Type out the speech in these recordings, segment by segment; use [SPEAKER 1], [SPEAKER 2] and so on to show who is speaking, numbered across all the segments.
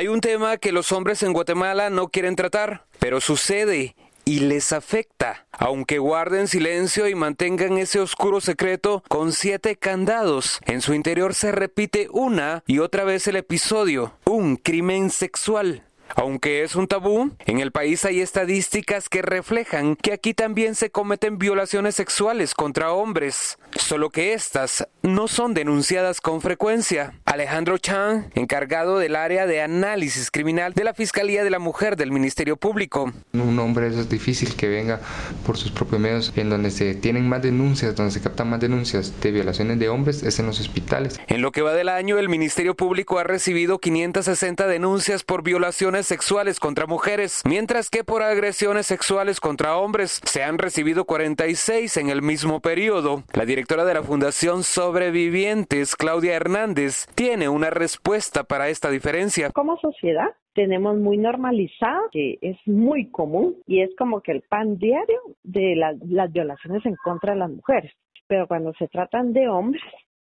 [SPEAKER 1] Hay un tema que los hombres en Guatemala no quieren tratar, pero sucede y les afecta, aunque guarden silencio y mantengan ese oscuro secreto con siete candados. En su interior se repite una y otra vez el episodio, un crimen sexual. Aunque es un tabú, en el país hay estadísticas que reflejan que aquí también se cometen violaciones sexuales contra hombres, solo que estas no son denunciadas con frecuencia. Alejandro Chan, encargado del área de análisis criminal de la Fiscalía de la Mujer del Ministerio Público.
[SPEAKER 2] Un hombre es difícil que venga por sus propios medios en donde se tienen más denuncias, donde se captan más denuncias de violaciones de hombres es en los hospitales.
[SPEAKER 1] En lo que va del año, el Ministerio Público ha recibido 560 denuncias por violaciones sexuales contra mujeres, mientras que por agresiones sexuales contra hombres se han recibido 46 en el mismo periodo. La directora de la Fundación Sobrevivientes, Claudia Hernández, tiene una respuesta para esta diferencia.
[SPEAKER 3] Como sociedad tenemos muy normalizado, que es muy común y es como que el pan diario de las violaciones en contra de las mujeres. Pero cuando se tratan de hombres,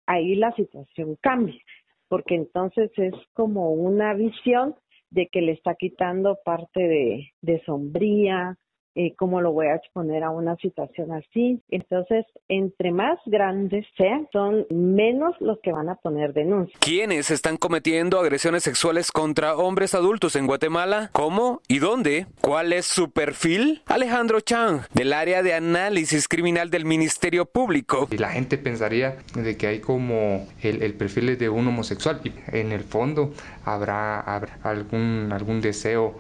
[SPEAKER 3] ahí la situación cambia, porque entonces es como una visión de que le está quitando parte de, sombría, eh, cómo lo voy a exponer a una situación así. Entonces, entre más grandes sean, son menos los que van a poner denuncias.
[SPEAKER 1] ¿Quiénes están cometiendo agresiones sexuales contra hombres adultos en Guatemala? ¿Cómo y dónde? ¿Cuál es su perfil? Alejandro Chang, del área de análisis criminal del Ministerio Público.
[SPEAKER 2] Y la gente pensaría de que hay como el, el perfil de un homosexual. Y en el fondo habrá, algún, algún deseo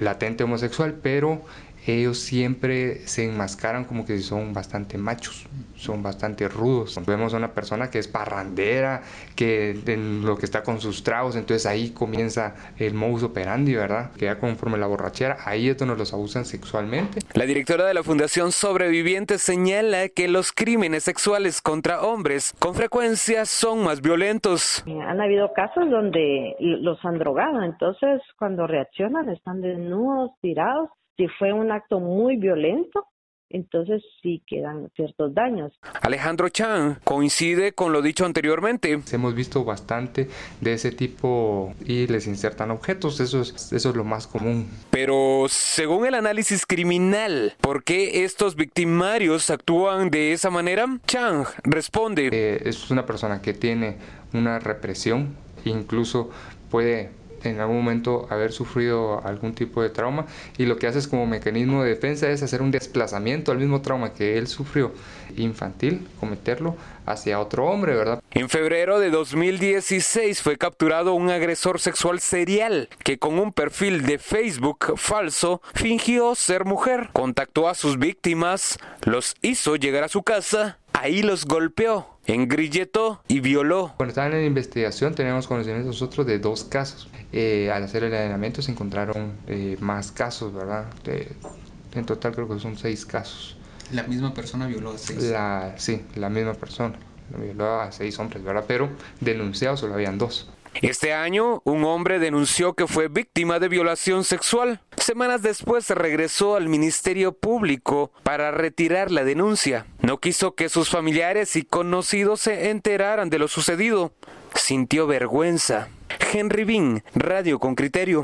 [SPEAKER 2] latente homosexual, pero ellos siempre se enmascaran como que son bastante machos, son bastante rudos. Vemos a una persona que es parrandera, que en lo que está con sus tragos, entonces ahí comienza el modus operandi, ¿verdad? Que ya conforme la borrachera, ahí es donde los abusan sexualmente.
[SPEAKER 1] La directora de la Fundación Sobrevivientes señala que los crímenes sexuales contra hombres con frecuencia son más violentos.
[SPEAKER 3] Han habido casos donde los han drogado, entonces cuando reaccionan están desnudos, tirados si fue un acto muy violento, entonces sí quedan ciertos daños.
[SPEAKER 1] Alejandro Chan coincide con lo dicho anteriormente.
[SPEAKER 2] Hemos visto bastante de ese tipo y les insertan objetos, eso es, eso es lo más común.
[SPEAKER 1] Pero según el análisis criminal, ¿por qué estos victimarios actúan de esa manera? Chang responde.
[SPEAKER 2] Eh, es una persona que tiene una represión, incluso puede en algún momento haber sufrido algún tipo de trauma y lo que hace es como mecanismo de defensa es hacer un desplazamiento al mismo trauma que él sufrió infantil, cometerlo hacia otro hombre, ¿verdad?
[SPEAKER 1] En febrero de 2016 fue capturado un agresor sexual serial que con un perfil de Facebook falso fingió ser mujer, contactó a sus víctimas, los hizo llegar a su casa, ahí los golpeó engrilletó y violó.
[SPEAKER 2] Cuando estaban en investigación teníamos conocimiento nosotros de dos casos. Eh, al hacer el allanamiento se encontraron eh, más casos, ¿verdad? en total creo que son seis casos.
[SPEAKER 4] ¿La misma persona violó a seis?
[SPEAKER 2] La, sí, la misma persona. Violó a seis hombres, ¿verdad? Pero denunciados solo habían dos.
[SPEAKER 1] Este año, un hombre denunció que fue víctima de violación sexual. Semanas después regresó al Ministerio Público para retirar la denuncia. No quiso que sus familiares y conocidos se enteraran de lo sucedido. Sintió vergüenza. Henry Bean, Radio con Criterio.